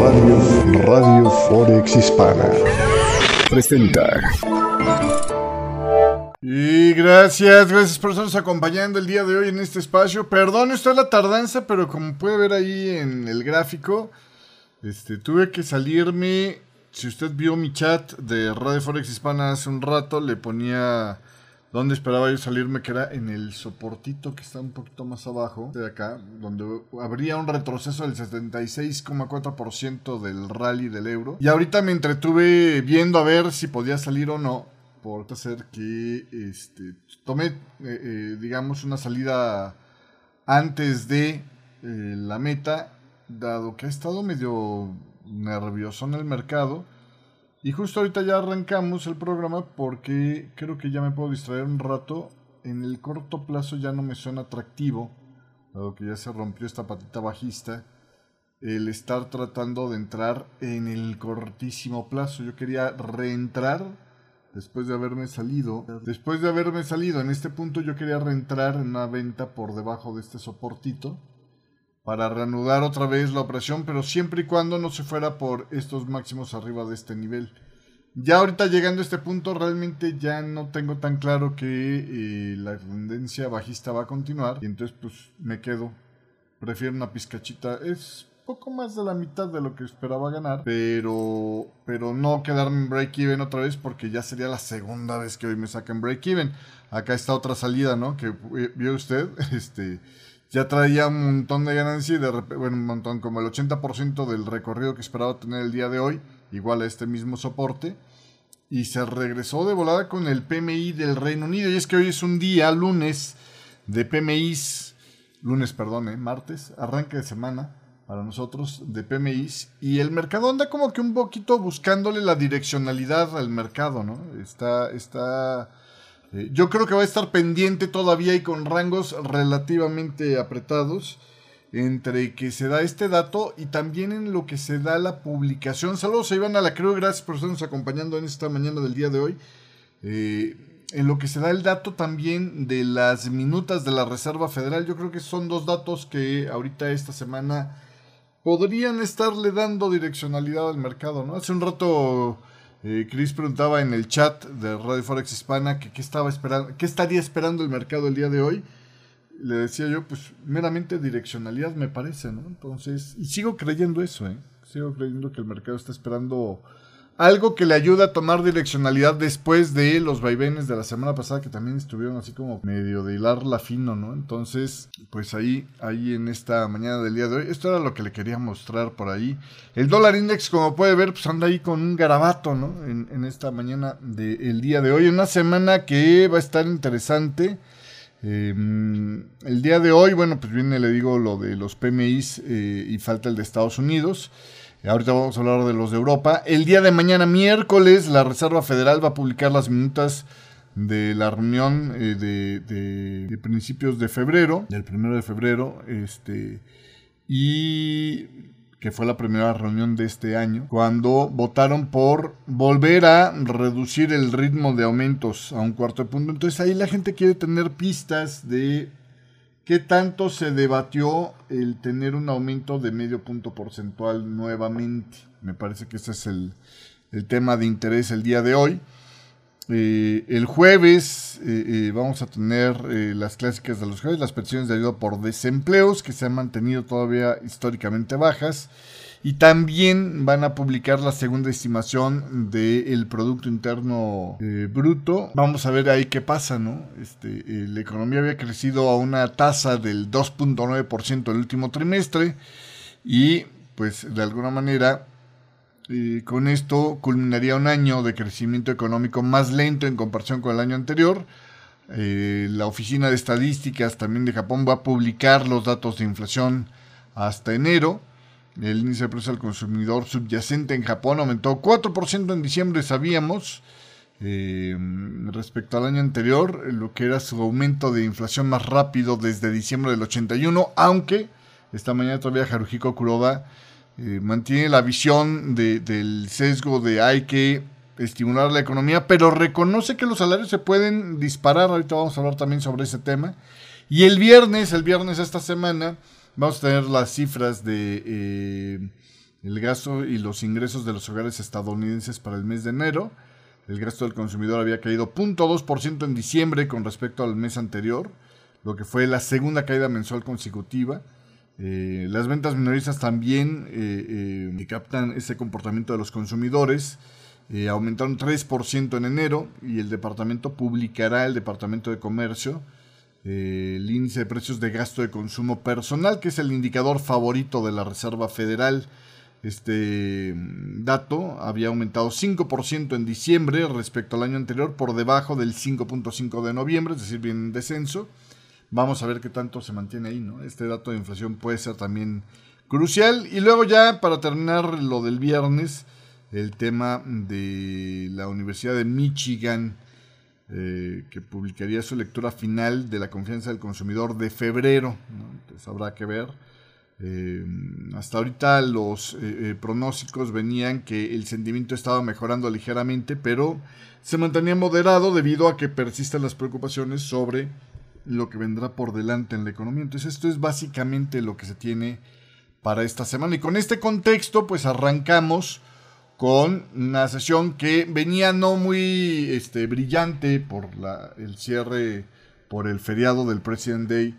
Radio, Radio Forex Hispana presenta. Y gracias, gracias por estarnos acompañando el día de hoy en este espacio. Perdón, esto es la tardanza, pero como puede ver ahí en el gráfico, este, tuve que salirme. Si usted vio mi chat de Radio Forex Hispana hace un rato, le ponía donde esperaba yo salirme, que era en el soportito que está un poquito más abajo de acá, donde habría un retroceso del 76,4% del rally del euro. Y ahorita me entretuve viendo a ver si podía salir o no, por hacer que este, tomé, eh, eh, digamos, una salida antes de eh, la meta, dado que ha estado medio nervioso en el mercado. Y justo ahorita ya arrancamos el programa porque creo que ya me puedo distraer un rato. En el corto plazo ya no me suena atractivo, dado que ya se rompió esta patita bajista, el estar tratando de entrar en el cortísimo plazo. Yo quería reentrar después de haberme salido. Después de haberme salido en este punto yo quería reentrar en una venta por debajo de este soportito para reanudar otra vez la operación, pero siempre y cuando no se fuera por estos máximos arriba de este nivel. Ya ahorita llegando a este punto realmente ya no tengo tan claro que eh, la tendencia bajista va a continuar y entonces pues me quedo. Prefiero una pizcachita. Es poco más de la mitad de lo que esperaba ganar, pero pero no quedarme en break even otra vez porque ya sería la segunda vez que hoy me sacan break even. Acá está otra salida, ¿no? Que eh, vio usted, este ya traía un montón de ganancia y de repente, bueno, un montón, como el 80% del recorrido que esperaba tener el día de hoy, igual a este mismo soporte, y se regresó de volada con el PMI del Reino Unido. Y es que hoy es un día, lunes, de PMIs, lunes, perdón, eh, martes, arranque de semana para nosotros de PMIs, y el mercado anda como que un poquito buscándole la direccionalidad al mercado, ¿no? Está, está eh, yo creo que va a estar pendiente todavía y con rangos relativamente apretados entre que se da este dato y también en lo que se da la publicación. Saludos a Iván a la Creo, gracias por estarnos acompañando en esta mañana del día de hoy. Eh, en lo que se da el dato también de las minutas de la Reserva Federal, yo creo que son dos datos que ahorita esta semana podrían estarle dando direccionalidad al mercado, ¿no? Hace un rato eh, Chris preguntaba en el chat de Radio Forex Hispana que qué estaba esperando, qué estaría esperando el mercado el día de hoy. Le decía yo, pues meramente direccionalidad me parece, ¿no? Entonces, y sigo creyendo eso, ¿eh? Sigo creyendo que el mercado está esperando algo que le ayuda a tomar direccionalidad después de los vaivenes de la semana pasada que también estuvieron así como medio de hilar la fino, ¿no? Entonces, pues ahí, ahí en esta mañana del día de hoy, esto era lo que le quería mostrar por ahí. El dólar index, como puede ver, pues anda ahí con un garabato, ¿no? En, esta mañana del día de hoy, una semana que va a estar interesante. Em, el día de hoy, bueno, pues viene, le digo, lo de los PMIs eh, y falta el de Estados Unidos. Ahorita vamos a hablar de los de Europa. El día de mañana, miércoles, la Reserva Federal va a publicar las minutas de la reunión eh, de, principios de febrero, del primero de febrero, este, y que fue la primera reunión de este año, cuando votaron por volver a reducir el ritmo de aumentos a un cuarto de punto. Entonces ahí la gente quiere tener pistas de ¿Qué tanto se debatió el tener un aumento de medio punto porcentual nuevamente? Me parece que ese es el, tema de interés el día de hoy. Eh, el jueves eh, eh, vamos a tener las clásicas de los jueves, las pensiones de ayuda por desempleos que se han mantenido todavía históricamente bajas. Y también van a publicar la segunda estimación del Producto Interno eh, Bruto. Vamos a ver ahí qué pasa, ¿no? Este, eh, la economía había crecido a una tasa del 2.9% el último trimestre y pues de alguna manera eh, con esto culminaría un año de crecimiento económico más lento en comparación con el año anterior. la Oficina de Estadísticas también de Japón va a publicar los datos de inflación hasta enero el índice de precios al consumidor subyacente en Japón aumentó 4% en diciembre, sabíamos, eh, respecto al año anterior, lo que era su aumento de inflación más rápido desde diciembre del 81, aunque esta mañana todavía Haruhiko Kuroda eh, mantiene la visión del sesgo de hay que estimular la economía, pero reconoce que los salarios se pueden disparar, ahorita vamos a hablar también sobre ese tema. Y el viernes, el viernes esta semana, Vamos a tener las cifras de eh, el gasto y los ingresos de los hogares estadounidenses para el mes de enero. El gasto del consumidor había caído 0.2% en diciembre con respecto al mes anterior, lo que fue la segunda caída mensual consecutiva. Eh, las ventas minoristas también eh, eh, captan ese comportamiento de los consumidores. aumentaron 3% en enero y el departamento publicará, el Departamento de Comercio, el índice de precios de gasto de consumo personal, que es el indicador favorito de la Reserva Federal. Este mm, dato había aumentado 5% en diciembre respecto al año anterior, por debajo del 5.5 de noviembre, es decir, bien en descenso. Vamos a ver qué tanto se mantiene ahí, ¿no? Este dato de inflación puede ser también crucial. Y luego ya, para terminar lo del viernes, el tema de la Universidad de Michigan, eh, que publicaría su lectura final de la confianza del consumidor de febrero. Entonces habrá que ver. Eh, hasta ahorita los eh, pronósticos venían que el sentimiento estaba mejorando ligeramente, pero se mantenía moderado debido a que persisten las preocupaciones sobre lo que vendrá por delante en la economía. Entonces esto es básicamente lo que se tiene para esta semana. Y con este contexto, pues arrancamos con una sesión que venía no muy este, brillante por la, el cierre, por el feriado del President Day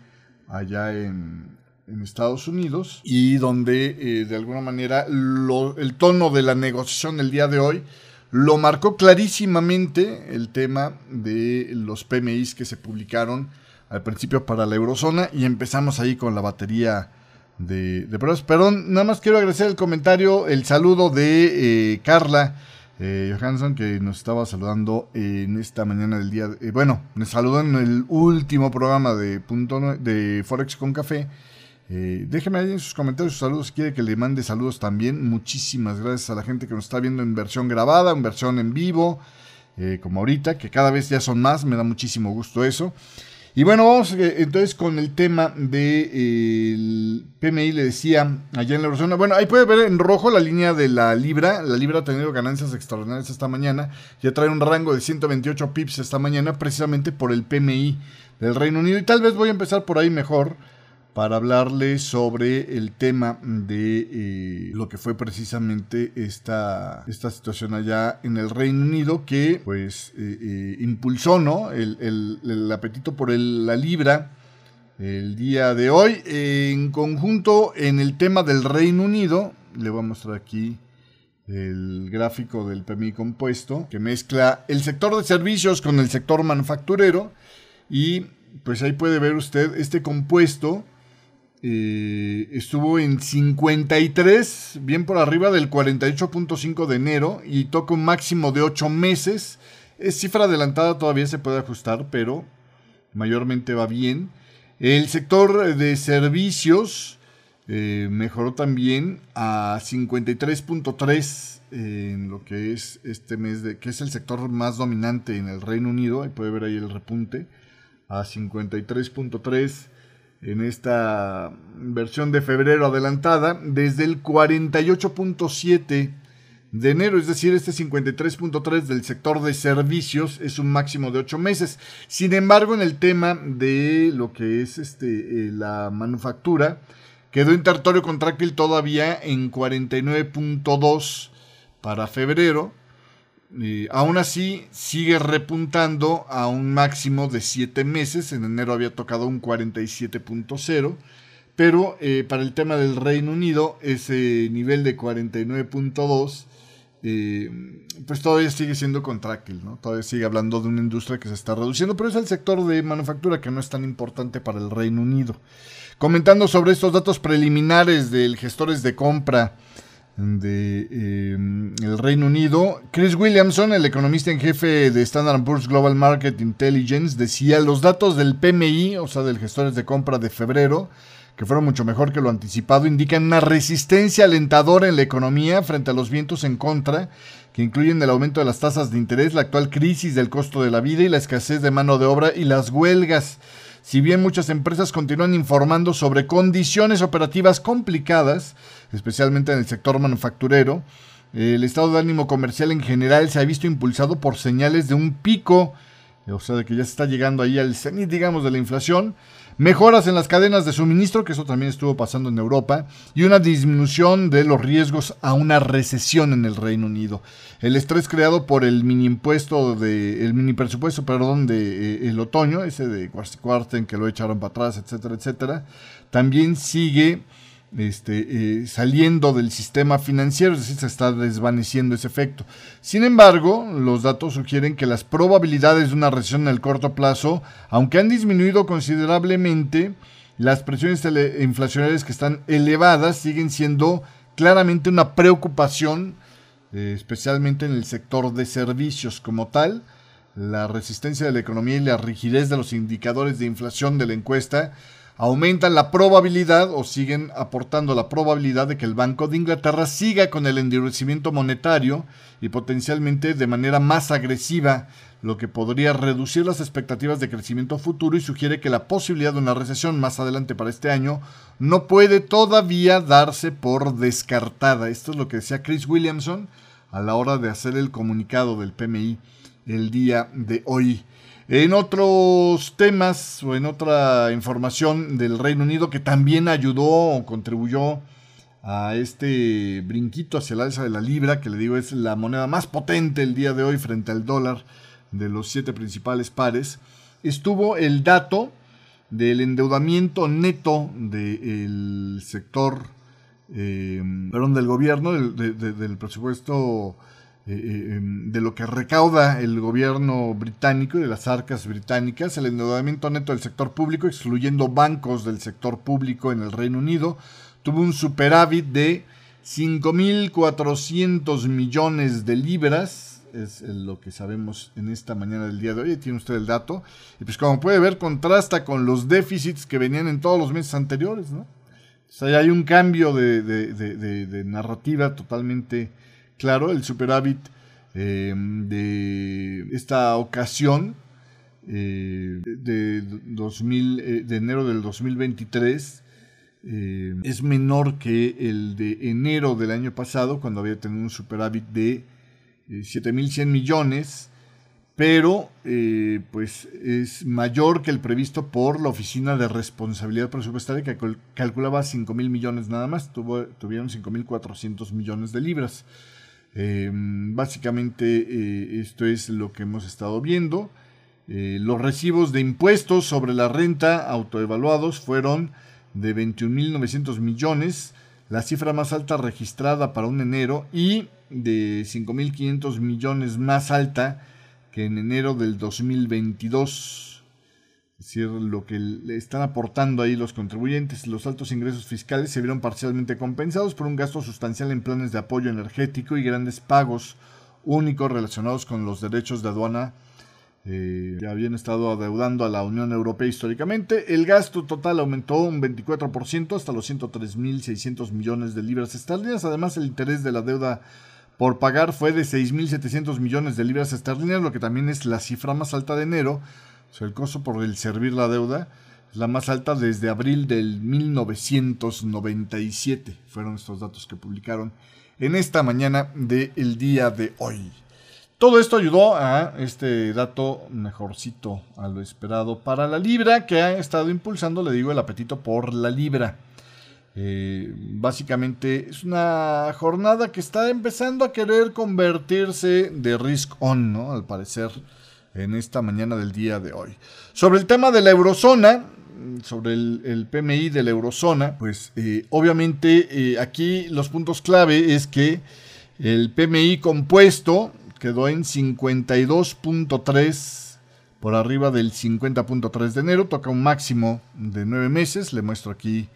allá en, en Estados Unidos y donde eh, de alguna manera el tono de la negociación el día de hoy lo marcó clarísimamente el tema de los PMIs que se publicaron al principio para la eurozona y empezamos ahí con la batería de, de. Perdón, nada más quiero agradecer el comentario, el saludo de eh, Carla eh, Johansson que nos estaba saludando en esta mañana del día. Eh, bueno, me saludó en el último programa de, punto de Forex con Café. Eh, déjeme ahí en sus comentarios sus saludos. Si quiere que le mande saludos también. Muchísimas gracias a la gente que nos está viendo en versión grabada, en versión en vivo, como ahorita, que cada vez ya son más. Me da muchísimo gusto eso. Y bueno, vamos eh, entonces con el tema del de, PMI, le decía allá en la eurozona. Bueno, ahí puede ver en rojo la línea de la libra. La libra ha tenido ganancias extraordinarias esta mañana. Ya trae un rango de 128 pips esta mañana, precisamente por el PMI del Reino Unido. Y tal vez voy a empezar por ahí mejor para hablarle sobre el tema de eh, lo que fue precisamente esta, esta situación allá en el Reino Unido que pues eh, eh, impulsó ¿no? el, apetito por la libra el día de hoy. en conjunto en el tema del Reino Unido, le voy a mostrar aquí el gráfico del PMI compuesto que mezcla el sector de servicios con el sector manufacturero y pues ahí puede ver usted este compuesto eh, estuvo en 53, bien por arriba del 48.5 de enero y toca un máximo de 8 meses. Es cifra adelantada, todavía se puede ajustar, pero mayormente va bien. El sector de servicios eh, mejoró también a 53.3 en lo que es este mes, que es el sector más dominante en el Reino Unido. Ahí puede ver ahí el repunte a 53.3 en esta versión de febrero adelantada desde el 48.7 de enero, es decir, este 53.3 del sector de servicios es un máximo de 8 meses. Sin embargo, en el tema de lo que es este, eh, la manufactura, quedó en territorio contractil todavía en 49.2 para febrero aún así, sigue repuntando a un máximo de 7 meses. En enero había tocado un 47.0. Pero eh, para el tema del Reino Unido, ese nivel de 49.2, eh, pues todavía sigue siendo contractil, ¿no? Todavía sigue hablando de una industria que se está reduciendo, pero es el sector de manufactura que no es tan importante para el Reino Unido. Comentando sobre estos datos preliminares del gestores de compra de em, el Reino Unido. Chris Williamson, el economista en jefe de Standard Poor's Global Market Intelligence, decía los datos del PMI, o sea, del gestores de compra de febrero, que fueron mucho mejor que lo anticipado, indican una resistencia alentadora en la economía frente a los vientos en contra, que incluyen el aumento de las tasas de interés, la actual crisis del costo de la vida y la escasez de mano de obra y las huelgas. Si bien muchas empresas continúan informando sobre condiciones operativas complicadas, especialmente en el sector manufacturero, el estado de ánimo comercial en general se ha visto impulsado por señales de un pico, o sea, de que ya se está llegando ahí al cenit, digamos, de la inflación. mejoras en las cadenas de suministro, que eso también estuvo pasando en Europa, y una disminución de los riesgos a una recesión en el Reino Unido. El estrés creado por el mini impuesto de, el mini presupuesto, perdón, de eh, el otoño, ese de Quarten que lo echaron para atrás, etcétera, etcétera, también sigue este, eh, saliendo del sistema financiero, es decir, se está desvaneciendo ese efecto. Sin embargo, los datos sugieren que las probabilidades de una recesión en el corto plazo, aunque han disminuido considerablemente, las presiones inflacionarias que están elevadas siguen siendo claramente una preocupación, eh, especialmente en el sector de servicios como tal. La resistencia de la economía y la rigidez de los indicadores de inflación de la encuesta aumentan la probabilidad o siguen aportando la probabilidad de que el Banco de Inglaterra siga con el endurecimiento monetario y potencialmente de manera más agresiva, lo que podría reducir las expectativas de crecimiento futuro y sugiere que la posibilidad de una recesión más adelante para este año no puede todavía darse por descartada. Esto es lo que decía Chris Williamson a la hora de hacer el comunicado del PMI el día de hoy. En otros temas o en otra información del Reino Unido que también ayudó o contribuyó a este brinquito hacia el alza de la libra, que le digo es la moneda más potente el día de hoy frente al dólar de los siete principales pares, estuvo el dato del endeudamiento neto del sector, eh, perdón, del gobierno, del presupuesto eh, eh, em, de lo que recauda el gobierno británico y de las arcas británicas, el endeudamiento neto del sector público, excluyendo bancos del sector público en el Reino Unido, tuvo un superávit de 5.400 millones de libras, es lo que sabemos en esta mañana del día de hoy, tiene usted el dato, y pues como puede ver, contrasta con los déficits que venían en todos los meses anteriores, ¿no? O sea, hay un cambio de, de narrativa totalmente claro, el superávit em, de esta ocasión eh, de, 2000, eh, de enero del 2023 eh, es menor que el de enero del año pasado, cuando había tenido un superávit de 7.100 millones, pero pues es mayor que el previsto por la Oficina de Responsabilidad Presupuestaria, que calculaba 5.000 millones nada más, tuvo, tuvieron 5.400 millones de libras. Eh, básicamente eh, esto es lo que hemos estado viendo. Eh, los recibos de impuestos sobre la renta autoevaluados fueron de 21.900 millones, la cifra más alta registrada para un enero y de 5.500 millones más alta que en enero del 2022 es decir, lo que le están aportando ahí los contribuyentes, los altos ingresos fiscales se vieron parcialmente compensados por un gasto sustancial en planes de apoyo energético y grandes pagos únicos relacionados con los derechos de aduana eh, que habían estado adeudando a la Unión Europea históricamente. El gasto total aumentó un 24% hasta los 103.600 millones de libras esterlinas. Además, el interés de la deuda por pagar fue de 6.700 millones de libras esterlinas, lo que también es la cifra más alta de enero el costo por el servir la deuda es la más alta desde abril del 1997. Fueron estos datos que publicaron en esta mañana del día de hoy. Todo esto ayudó a este dato mejorcito a lo esperado para la libra, que ha estado impulsando, le digo, el apetito por la libra. Eh, básicamente es una jornada que está empezando a querer convertirse de risk on, ¿no? Al parecer en esta mañana del día de hoy. Sobre el tema de la eurozona, sobre el, PMI de la eurozona, pues eh, obviamente eh, aquí los puntos clave es que el PMI compuesto quedó en 52.3 por arriba del 50.3 de enero, toca un máximo de nueve meses, le muestro aquí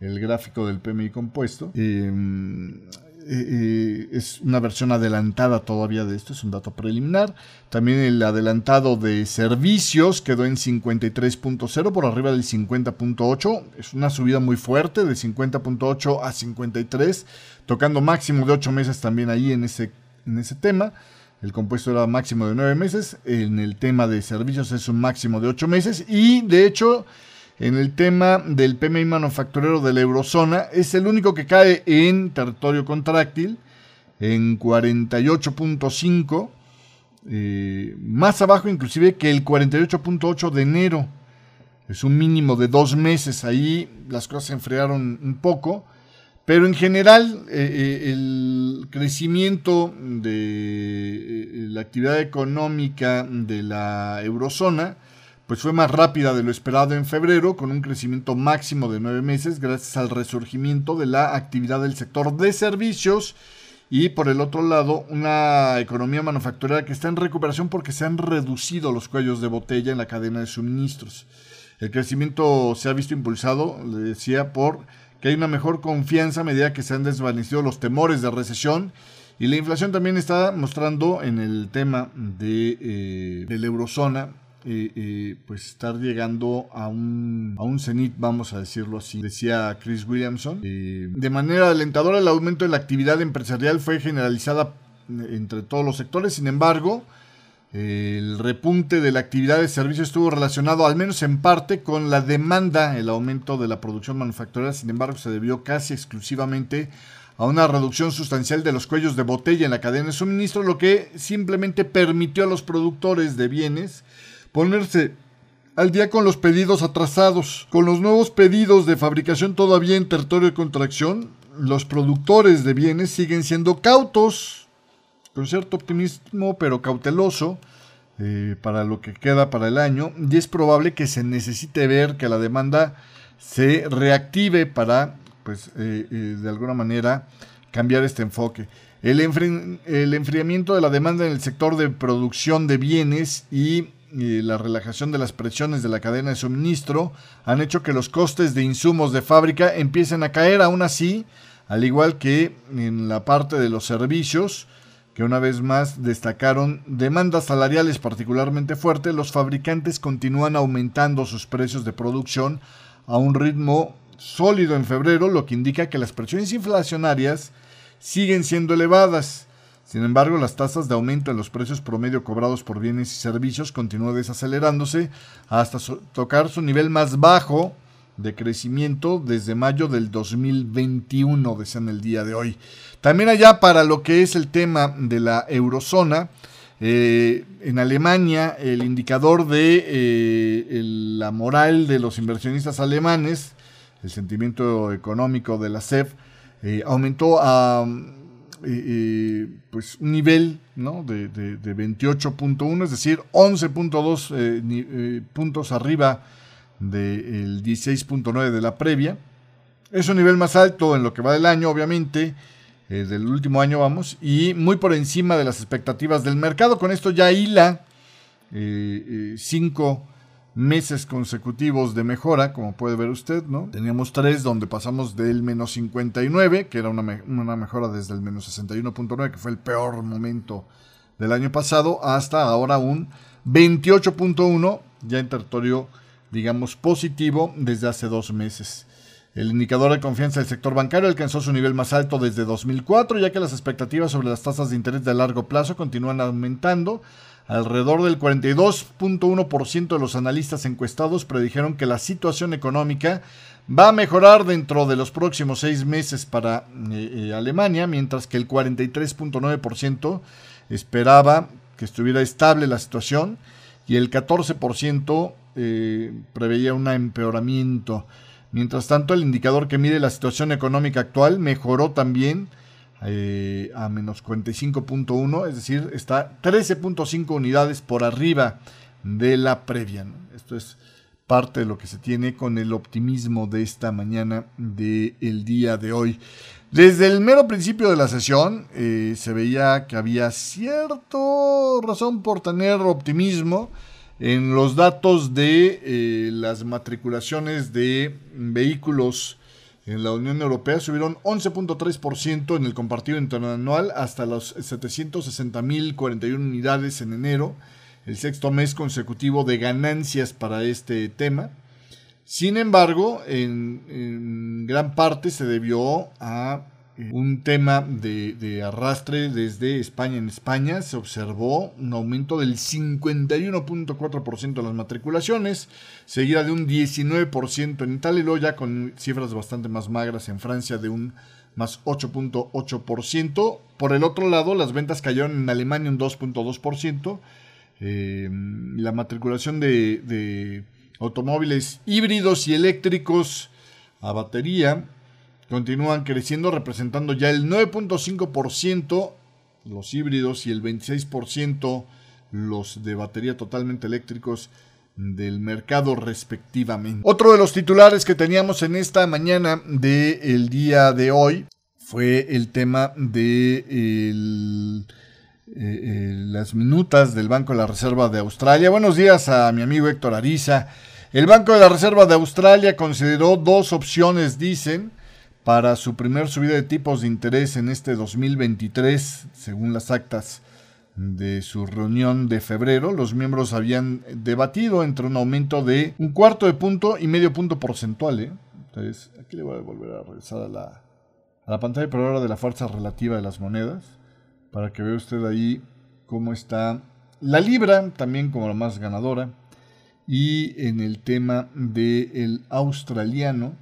el gráfico del PMI compuesto. Em, eh, es una versión adelantada todavía de esto, es un dato preliminar. También el adelantado de servicios quedó en 53.0 por arriba del 50.8. Es una subida muy fuerte de 50.8 a 53, tocando máximo de 8 meses también ahí en ese, en ese tema. El compuesto era máximo de 9 meses. En el tema de servicios es un máximo de 8 meses. Y de hecho en el tema del PMI manufacturero de la eurozona, es el único que cae en territorio contráctil, en 48.5, eh, más abajo inclusive que el 48.8 de enero. es un mínimo de dos meses. Ahí las cosas se enfriaron un poco. Pero en general, eh, eh, el crecimiento de la actividad económica de la eurozona pues fue más rápida de lo esperado en febrero, con un crecimiento máximo de nueve meses, gracias al resurgimiento de la actividad del sector de servicios y por el otro lado una economía manufacturera que está en recuperación porque se han reducido los cuellos de botella en la cadena de suministros. El crecimiento se ha visto impulsado, le decía, por que hay una mejor confianza a medida que se han desvanecido los temores de recesión y la inflación también está mostrando en el tema de, eh, la eurozona eh, eh, pues estar llegando a un, a un cenit, vamos a decirlo así, decía Chris Williamson. de manera alentadora, el aumento de la actividad empresarial fue generalizada entre todos los sectores, sin embargo, el repunte de la actividad de servicio estuvo relacionado, al menos en parte, con la demanda, el aumento de la producción manufacturera. Sin embargo, se debió casi exclusivamente a una reducción sustancial de los cuellos de botella en la cadena de suministro, lo que simplemente permitió a los productores de bienes ponerse al día con los pedidos atrasados. Con los nuevos pedidos de fabricación todavía en territorio de contracción, los productores de bienes siguen siendo cautos con cierto optimismo pero cauteloso eh, para lo que queda para el año y es probable que se necesite ver que la demanda se reactive para pues eh, eh, de alguna manera cambiar este enfoque. El, el, enfriamiento de la demanda en el sector de producción de bienes y la relajación de las presiones de la cadena de suministro han hecho que los costes de insumos de fábrica empiecen a caer. Aún así, al igual que en la parte de los servicios, que una vez más destacaron demandas salariales particularmente fuertes, los fabricantes continúan aumentando sus precios de producción a un ritmo sólido en febrero, lo que indica que las presiones inflacionarias siguen siendo elevadas. Sin embargo, las tasas de aumento en los precios promedio cobrados por bienes y servicios continúan desacelerándose hasta tocar su nivel más bajo de crecimiento desde mayo del 2021, decían el día de hoy. También allá para lo que es el tema de la eurozona, eh, en Alemania el indicador de eh, la moral de los inversionistas alemanes, el sentimiento económico de la CEF, eh, aumentó a pues un nivel ¿no? de, de, de 28.1, es decir, 11.2 puntos arriba del 16.9 de la previa. Es un nivel más alto en lo que va del año, obviamente, eh, del último año vamos, y muy por encima de las expectativas del mercado. Con esto ya hila eh, eh, cinco meses consecutivos de mejora, como puede ver usted, ¿no? Teníamos tres donde pasamos del menos 59, que era una, una mejora desde el menos 61.9, que fue el peor momento del año pasado, hasta ahora un 28.1 ya en territorio digamos, positivo desde hace dos meses. El indicador de confianza del sector bancario alcanzó su nivel más alto desde 2004, ya que las expectativas sobre las tasas de interés de largo plazo continúan aumentando. Alrededor del 42.1% de los analistas encuestados predijeron que la situación económica va a mejorar dentro de los próximos seis meses para eh, eh, Alemania, mientras que el 43.9% esperaba que estuviera estable la situación y el 14% eh, preveía un empeoramiento. Mientras tanto, el indicador que mide la situación económica actual mejoró también eh, a menos 45.1, es decir, está 13.5 unidades por arriba de la previa. Esto es parte de lo que se tiene con el optimismo de esta mañana del día de hoy. Desde el mero principio de la sesión eh, se veía que había cierta razón por tener optimismo en los datos de eh, las matriculaciones de vehículos en la Unión Europea subieron 11.3% en el compartido interanual hasta los 760.041 unidades en enero, el sexto mes consecutivo de ganancias para este tema. Sin embargo, en gran parte se debió a un tema de, arrastre desde España. En España se observó un aumento del 51.4% de las matriculaciones, seguida de un 19% en Italia y luego ya con cifras bastante más magras en Francia de un más 8.8%. Por el otro lado, las ventas cayeron en Alemania un 2.2%. Eh, la matriculación de automóviles híbridos y eléctricos a batería continúan creciendo, representando ya el 9.5% los híbridos y el 26% los de batería totalmente eléctricos del mercado respectivamente. Otro de los titulares que teníamos en esta mañana del día de hoy fue el tema de eh, eh, las minutas del Banco de la Reserva de Australia. Buenos días a mi amigo Héctor Ariza. El Banco de la Reserva de Australia consideró dos opciones, dicen, para su primer subida de tipos de interés en este 2023, según las actas de su reunión de febrero. Los miembros habían debatido entre un aumento de un cuarto de punto y medio punto porcentual. ¿eh? Entonces, aquí le voy a volver a regresar a la, pantalla, pero ahora de la fuerza relativa de las monedas, para que vea usted ahí cómo está la libra, también como la más ganadora, y en el tema del australiano,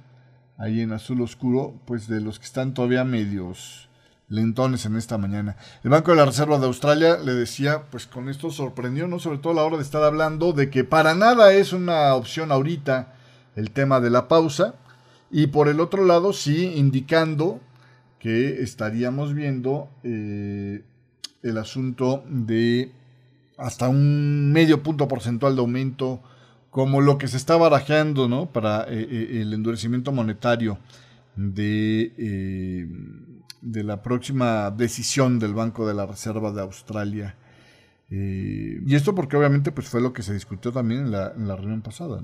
ahí en azul oscuro, pues de los que están todavía medios lentones en esta mañana. El Banco de la Reserva de Australia le decía, pues con esto sorprendió, ¿no? Sobre todo a la hora de estar hablando de que para nada es una opción ahorita el tema de la pausa. Y por el otro lado, sí, indicando que estaríamos viendo eh, el asunto de hasta un medio punto porcentual de aumento, como lo que se está barajeando ¿no? para eh, eh, el endurecimiento monetario de, de, la próxima decisión del Banco de la Reserva de Australia. y esto porque obviamente pues, fue lo que se discutió también en la, en la reunión pasada.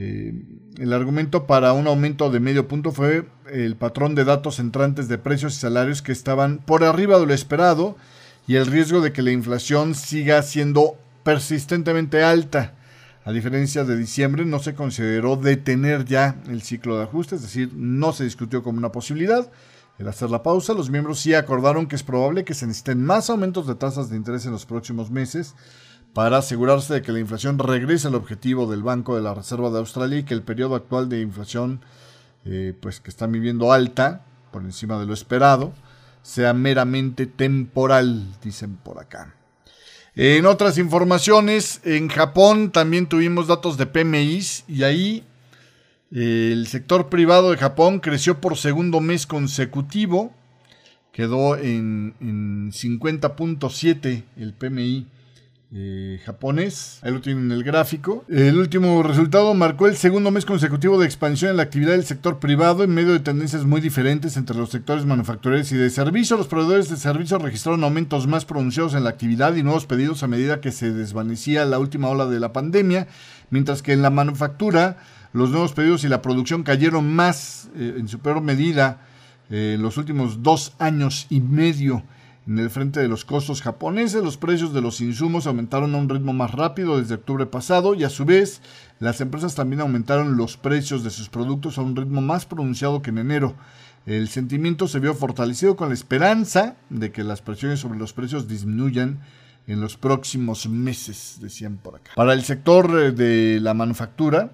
Eh, el argumento para un aumento de medio punto fue el patrón de datos entrantes de precios y salarios que estaban por arriba de lo esperado y el riesgo de que la inflación siga siendo persistentemente alta. A diferencia de diciembre, no se consideró detener ya el ciclo de ajuste, es decir, no se discutió como una posibilidad. El hacer la pausa, los miembros sí acordaron que es probable que se necesiten más aumentos de tasas de interés en los próximos meses para asegurarse de que la inflación regrese al objetivo del Banco de la Reserva de Australia y que el periodo actual de inflación, eh, pues que están viviendo alta, por encima de lo esperado, sea meramente temporal, dicen por acá. En otras informaciones, en Japón también tuvimos datos de PMIs y ahí eh, el sector privado de Japón creció por segundo mes consecutivo, quedó en, en 50.7 el PMI eh, japonés. Ahí lo tienen en el gráfico. El último resultado marcó el segundo mes consecutivo de expansión en la actividad del sector privado en medio de tendencias muy diferentes entre los sectores manufactureros y de servicio. Los proveedores de servicios registraron aumentos más pronunciados en la actividad y nuevos pedidos a medida que se desvanecía la última ola de la pandemia, mientras que en la manufactura los nuevos pedidos y la producción cayeron más eh, en su peor medida eh, en los últimos dos años y medio. En el frente de los costos japoneses, los precios de los insumos aumentaron a un ritmo más rápido desde octubre pasado y a su vez las empresas también aumentaron los precios de sus productos a un ritmo más pronunciado que en enero. El sentimiento se vio fortalecido con la esperanza de que las presiones sobre los precios disminuyan en los próximos meses, decían por acá. Para el sector eh, de la manufactura,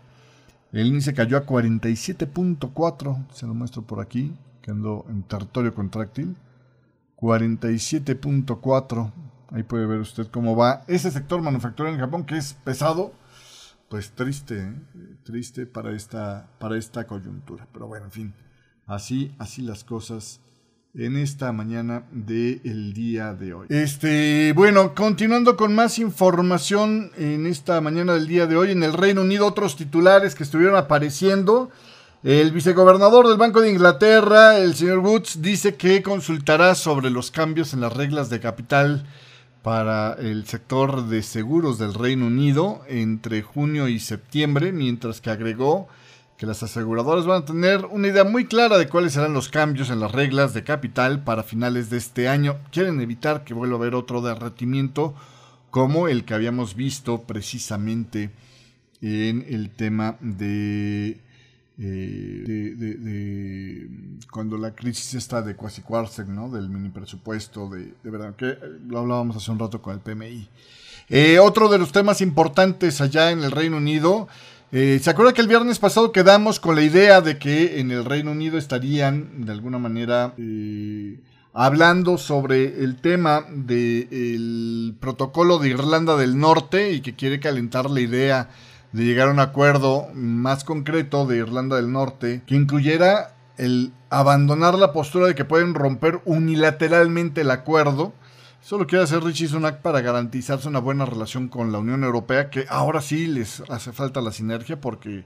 el índice cayó a 47.4, se lo muestro por aquí, que ando en territorio contráctil. 47.4. Ahí puede ver usted cómo va ese sector manufacturero en Japón, que es pesado. Pues triste, ¿eh? triste para esta, para esta coyuntura. Pero bueno, en fin, así, así las cosas en esta mañana del día de hoy. Este, bueno, continuando con más información en esta mañana del día de hoy, en el Reino Unido, otros titulares que estuvieron apareciendo. El vicegobernador del Banco de Inglaterra, el señor Woods, dice que consultará sobre los cambios en las reglas de capital para el sector de seguros del Reino Unido entre junio y septiembre, mientras que agregó que las aseguradoras van a tener una idea muy clara de cuáles serán los cambios en las reglas de capital para finales de este año. Quieren evitar que vuelva a haber otro derretimiento como el que habíamos visto precisamente en el tema de eh, de, cuando la crisis está de quasi ¿no? Del mini presupuesto, de, verdad, que lo hablábamos hace un rato con el PMI. Eh, otro de los temas importantes allá en el Reino Unido, eh, ¿se acuerda que el viernes pasado quedamos con la idea de que en el Reino Unido estarían, de alguna manera, hablando sobre el tema del protocolo de Irlanda del Norte y que quiere calentar la idea de llegar a un acuerdo más concreto de Irlanda del Norte que incluyera el abandonar la postura de que pueden romper unilateralmente el acuerdo. Eso lo quiere hacer Richie Sunak para garantizarse una buena relación con la Unión Europea, que ahora sí les hace falta la sinergia porque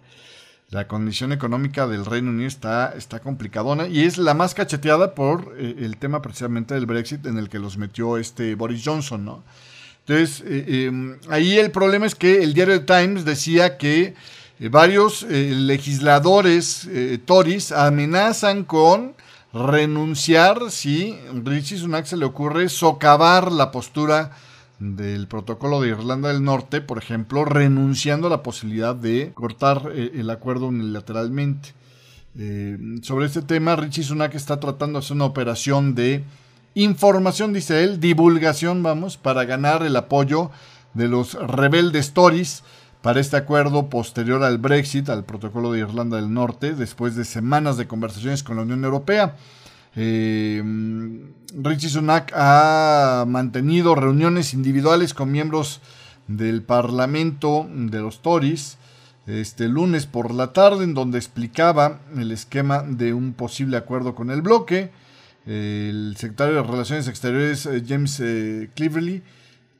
la condición económica del Reino Unido está, está complicadona y es la más cacheteada por eh, el tema precisamente del Brexit en el que los metió este Boris Johnson, ¿no? Entonces, eh, em, ahí el problema es que el diario Times decía que eh, varios legisladores Tories amenazan con renunciar si Richie Sunak se le ocurre socavar la postura del protocolo de Irlanda del Norte, por ejemplo, renunciando a la posibilidad de cortar eh, el acuerdo unilateralmente. Eh, sobre este tema, Richie Sunak está tratando de hacer una operación de información, dice él, divulgación, vamos, para ganar el apoyo de los rebeldes Tories para este acuerdo posterior al Brexit, al protocolo de Irlanda del Norte, después de semanas de conversaciones con la Unión Europea. Eh, Richie Sunak ha mantenido reuniones individuales con miembros del Parlamento de los Tories este lunes por la tarde, en donde explicaba el esquema de un posible acuerdo con el bloque. El secretario de Relaciones Exteriores, eh, James eh, Cleverly,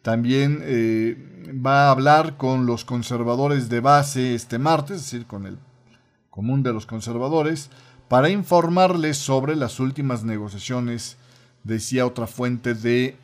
también eh, va a hablar con los conservadores de base este martes, es decir, con el común de los conservadores, para informarles sobre las últimas negociaciones, decía otra fuente de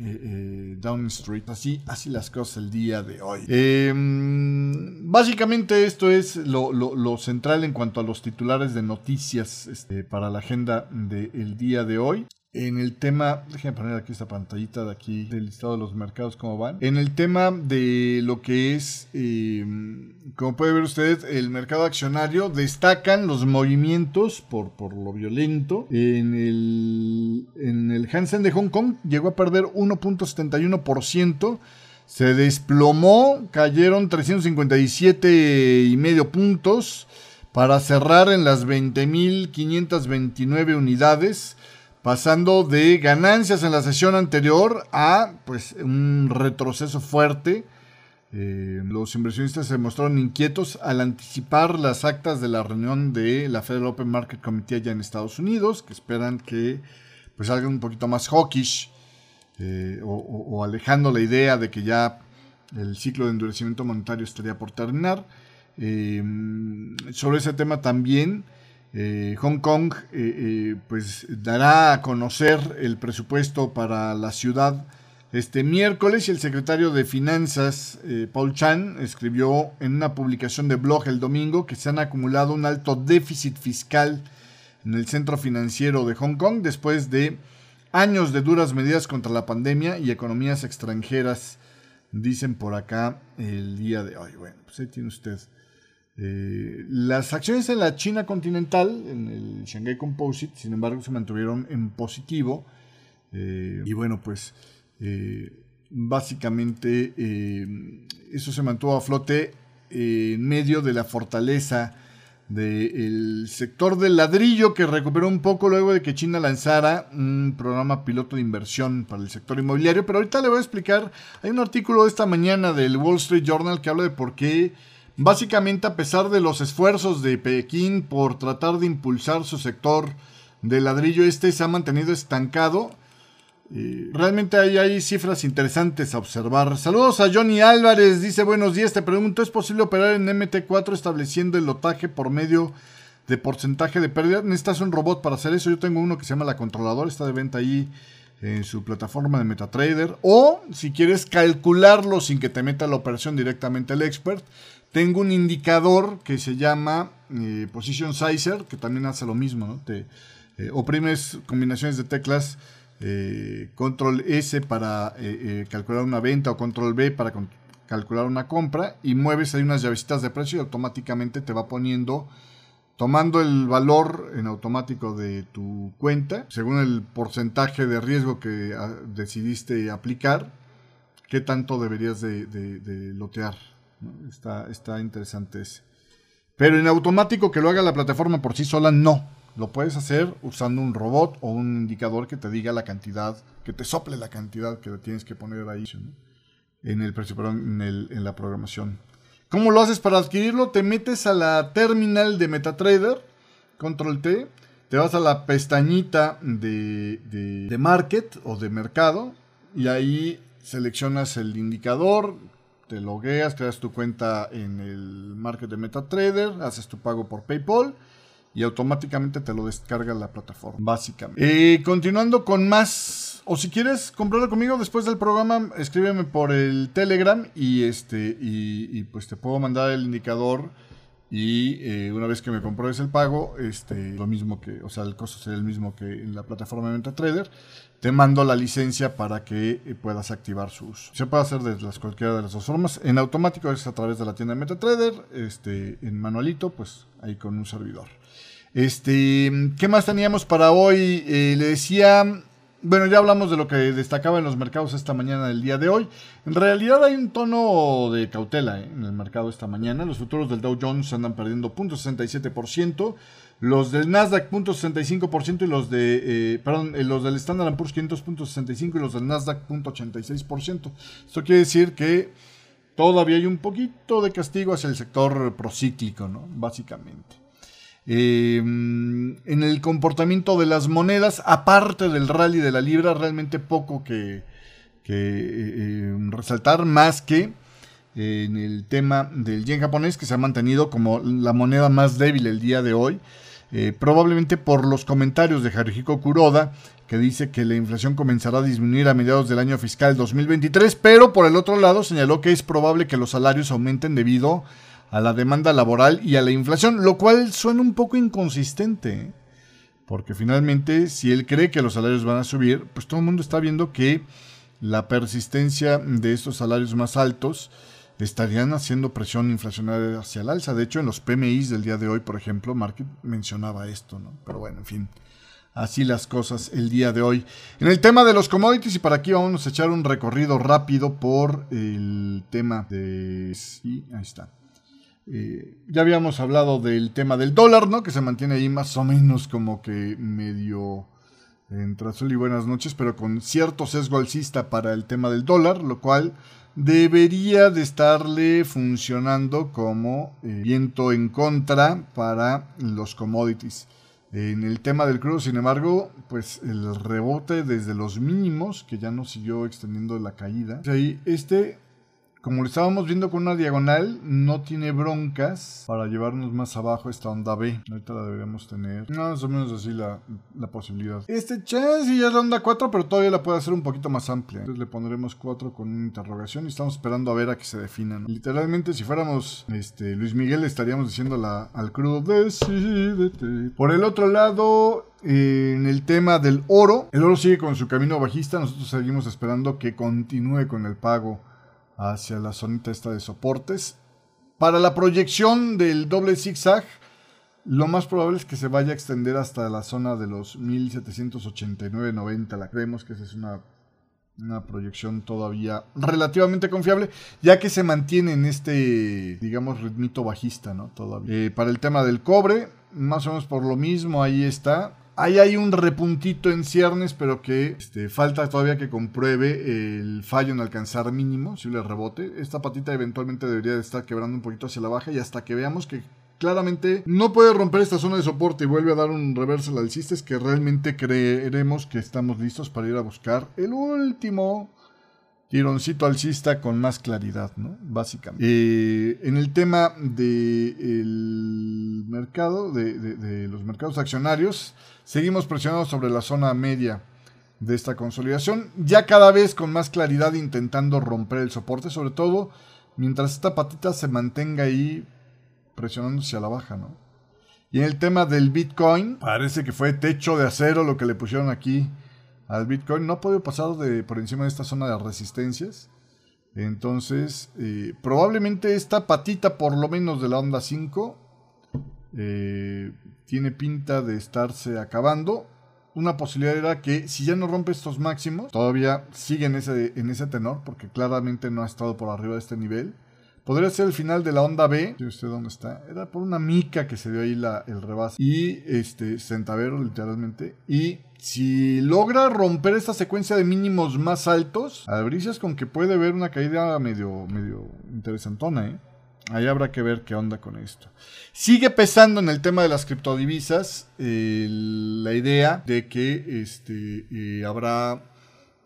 eh, eh, Downing Street. Así, así las cosas el día de hoy. Em, básicamente esto es lo, central en cuanto a los titulares de noticias este, para la agenda del día de hoy en el tema, déjenme poner aquí esta pantallita de aquí del listado de los mercados, cómo van. En el tema de lo que es, em, como puede ver usted, el mercado accionario, destacan los movimientos por, por lo violento. En el, en el Hansen de Hong Kong llegó a perder 1.71%. Se desplomó, cayeron 357 y medio puntos para cerrar en las 20.529 unidades pasando de ganancias en la sesión anterior a pues un retroceso fuerte. Eh, los inversionistas se mostraron inquietos al anticipar las actas de la reunión de la Federal Open Market Committee allá en Estados Unidos, que esperan que pues salgan un poquito más hawkish eh, o, alejando la idea de que ya el ciclo de endurecimiento monetario estaría por terminar. Eh, sobre ese tema también eh, Hong Kong eh, eh, pues dará a conocer el presupuesto para la ciudad este miércoles y el secretario de Finanzas, Paul Chan, escribió en una publicación de blog el domingo que se han acumulado un alto déficit fiscal en el centro financiero de Hong Kong después de años de duras medidas contra la pandemia y economías extranjeras, dicen por acá el día de hoy. Bueno, pues ahí tiene usted eh, las acciones en la China continental, en el Shanghai Composite, sin embargo, se mantuvieron en positivo. Eh, y bueno, pues eh, básicamente eso se mantuvo a flote en medio de la fortaleza del sector del ladrillo que recuperó un poco luego de que China lanzara un programa piloto de inversión para el sector inmobiliario. Pero ahorita le voy a explicar, hay un artículo esta mañana del Wall Street Journal que habla de por qué Básicamente, a pesar de los esfuerzos de Pekín por tratar de impulsar su sector de ladrillo, este se ha mantenido estancado. Eh, realmente ahí hay cifras interesantes a observar. Saludos a Johnny Álvarez, dice buenos días, te pregunto, ¿es posible operar en MT4 estableciendo el lotaje por medio de porcentaje de pérdida? Necesitas un robot para hacer eso, yo tengo uno que se llama la controladora, está de venta ahí en su plataforma de MetaTrader. O si quieres calcularlo sin que te meta la operación directamente el expert, tengo un indicador que se llama eh, Position Sizer, que también hace lo mismo. ¿no? Te eh, oprimes combinaciones de teclas, eh, control S para calcular una venta o control B para calcular una compra y mueves ahí unas llavecitas de precio y automáticamente te va poniendo, tomando el valor en automático de tu cuenta, según el porcentaje de riesgo que ah, decidiste aplicar, qué tanto deberías de lotear. Está, está interesante ese. Pero en automático que lo haga la plataforma por sí sola, no. Lo puedes hacer usando un robot o un indicador que te diga la cantidad, que te sople la cantidad que tienes que poner ahí en, el, en, en la programación. ¿Cómo lo haces para adquirirlo? Te metes a la terminal de MetaTrader, control T, te vas a la pestañita de, de, market o de mercado y ahí seleccionas el indicador, te logueas, creas tu cuenta en el market de MetaTrader, haces tu pago por PayPal y automáticamente te lo descarga la plataforma, básicamente. Continuando con más, o si quieres comprarlo conmigo después del programa, escríbeme por el Telegram y este y, pues te puedo mandar el indicador y eh, una vez que me compruebes el pago, este, lo mismo que, o sea, el costo sería el mismo que en la plataforma de MetaTrader, te mando la licencia para que eh, puedas activar su uso. Se puede hacer de las, cualquiera de las dos formas. En automático es a través de la tienda de MetaTrader, este, en manualito, pues ahí con un servidor. Este, ¿qué más teníamos para hoy? Eh, le decía, bueno, ya hablamos de lo que destacaba en los mercados esta mañana del día de hoy. En realidad hay un tono de cautela eh, en el mercado esta mañana. Los futuros del Dow Jones andan perdiendo 0.67%, los del Nasdaq 0.65% y los de, eh, perdón, los del Standard Poor's 500.65 y los del Nasdaq 0.86%. Esto quiere decir que todavía hay un poquito de castigo hacia el sector procíclico, ¿no? Básicamente. Em, en el comportamiento de las monedas, aparte del rally de la libra, realmente poco que, eh, em, resaltar, más que en el tema del yen japonés, que se ha mantenido como la moneda más débil el día de hoy, eh, probablemente por los comentarios de Haruhiko Kuroda, que dice que la inflación comenzará a disminuir a mediados del año fiscal 2023, pero por el otro lado señaló que es probable que los salarios aumenten debido a la demanda laboral y a la inflación, lo cual suena un poco inconsistente. ¿eh? Porque finalmente, si él cree que los salarios van a subir, pues todo el mundo está viendo que la persistencia de estos salarios más altos estarían haciendo presión inflacionaria hacia el alza. De hecho, en los PMIs del día de hoy, por ejemplo, Market mencionaba esto, ¿no? Pero bueno, en fin. Así las cosas el día de hoy. En el tema de los commodities, y para aquí vamos a echar un recorrido rápido por el tema de... Sí, ahí está. Eh, ya habíamos hablado del tema del dólar, ¿no? Que se mantiene ahí más o menos como que medio entre y buenas noches, pero con cierto sesgo alcista para el tema del dólar, lo cual debería de estarle funcionando como eh, viento en contra para los commodities. En el tema del crudo, sin embargo, pues el rebote desde los mínimos, que ya no siguió extendiendo la caída. Este como lo estábamos viendo con una diagonal, no tiene broncas para llevarnos más abajo esta onda B. Ahorita la deberíamos tener. Más o menos así la, posibilidad. Este chance ya es la onda 4, pero todavía la puede hacer un poquito más amplia. Entonces le pondremos 4 con una interrogación y estamos esperando a ver a que se definan. Literalmente, si fuéramos este, Luis Miguel, estaríamos diciendo al crudo, decidete. Por el otro lado, en el tema del oro, el oro sigue con su camino bajista. Nosotros seguimos esperando que continúe con el pago hacia la zonita esta de soportes. Para la proyección del doble zigzag, lo más probable es que se vaya a extender hasta la zona de los 1789.90. La creemos que esa es una, una proyección todavía relativamente confiable, ya que se mantiene en este, digamos, ritmito bajista, ¿no? Todavía. Eh, para el tema del cobre, más o menos por lo mismo, ahí está. Ahí hay un repuntito en ciernes, pero que este, falta todavía que compruebe el fallo en alcanzar mínimo, si le rebote. Esta patita eventualmente debería de estar quebrando un poquito hacia la baja y hasta que veamos que claramente no puede romper esta zona de soporte y vuelve a dar un reversal alcista, es que realmente creeremos que estamos listos para ir a buscar el último tironcito alcista con más claridad, ¿no? Básicamente. Eh, en el tema del mercado, de los mercados accionarios, Seguimos presionando sobre la zona media de esta consolidación, ya cada vez con más claridad intentando romper el soporte, sobre todo mientras esta patita se mantenga ahí presionándose a la baja, ¿no? Y en el tema del Bitcoin, parece que fue techo de acero lo que le pusieron aquí al Bitcoin. No ha podido pasar de, por encima de esta zona de resistencias. Entonces, eh, probablemente esta patita, por lo menos de la onda 5, eh, tiene pinta de estarse acabando. Una posibilidad era que si ya no rompe estos máximos, todavía sigue en ese, en ese tenor, porque claramente no ha estado por arriba de este nivel. Podría ser el final de la onda B. usted dónde está? Era por una mica que se dio ahí el rebase. Y este, centavero, literalmente. Y si logra romper esta secuencia de mínimos más altos, albricias con que puede haber una caída medio, medio interesantona, ¿eh? Ahí habrá que ver qué onda con esto. Sigue pesando en el tema de las criptodivisas la idea de que este, eh, habrá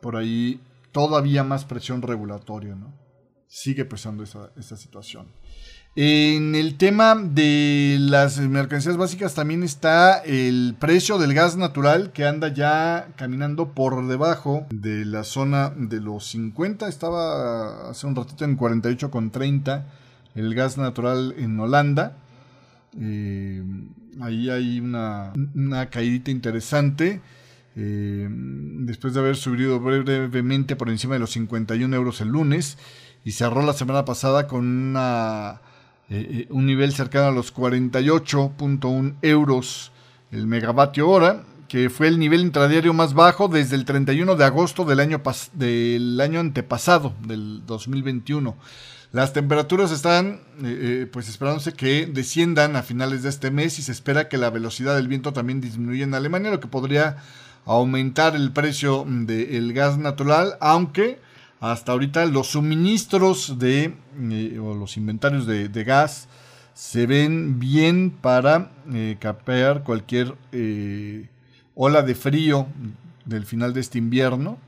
por ahí todavía más presión regulatoria, ¿no? Sigue pesando esa, esa situación. En el tema de las mercancías básicas también está el precio del gas natural que anda ya caminando por debajo de la zona de los 50. Estaba hace un ratito en 48,30 el gas natural en Holanda. Eh, ahí hay una, una caídita interesante. Eh, después de haber subido brevemente por encima de los 51 euros el lunes y cerró la semana pasada con una eh, eh, un nivel cercano a los 48.1 euros el megavatio hora, que fue el nivel intradiario más bajo desde el 31 de agosto del año, del año antepasado, del 2021. Las temperaturas están eh, pues esperándose que desciendan a finales de este mes y se espera que la velocidad del viento también disminuya en Alemania, lo que podría aumentar el precio del gas natural, aunque hasta ahorita los suministros de eh, o los inventarios de, gas se ven bien para eh, capear cualquier eh, ola de frío del final de este invierno.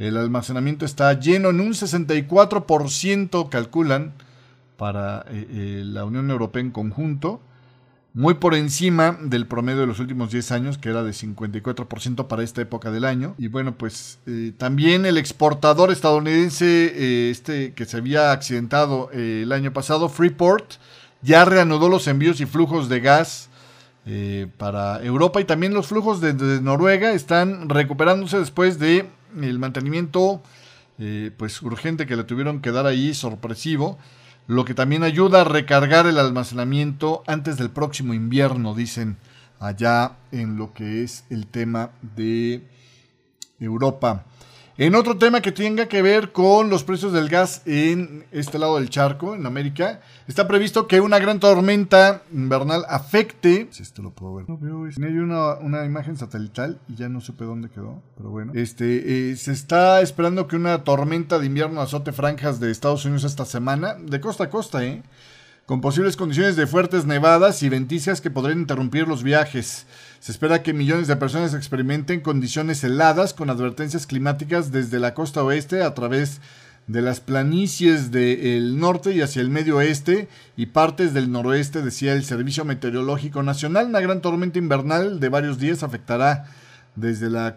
El almacenamiento está lleno en un 64%, calculan, para la Unión Europea en conjunto muy por encima del promedio de los últimos 10 años, que era de 54% para esta época del año. Y bueno, pues eh, también el exportador estadounidense, eh, este que se había accidentado eh, el año pasado, Freeport, ya reanudó los envíos y flujos de gas para Europa y también los flujos de, Noruega están recuperándose después de el mantenimiento pues urgente que le tuvieron que dar ahí, sorpresivo lo que también ayuda a recargar el almacenamiento antes del próximo invierno, dicen allá en lo que es el tema de Europa. En otro tema que tenga que ver con los precios del gas en este lado del charco, en América, está previsto que una gran tormenta invernal afecte. Si esto lo puedo ver. No veo. Tenía una, una, imagen satelital y ya no supe dónde quedó, pero bueno. Este, eh, se está esperando que una tormenta de invierno azote franjas de Estados Unidos esta semana, de costa a costa, ¿eh? Con posibles condiciones de fuertes nevadas y ventiscas que podrían interrumpir los viajes. Se espera que millones de personas experimenten condiciones heladas con advertencias climáticas desde la costa oeste a través de las planicies del norte y hacia el medio oeste y partes del noroeste, decía el Servicio Meteorológico Nacional. Una gran tormenta invernal de varios días afectará desde la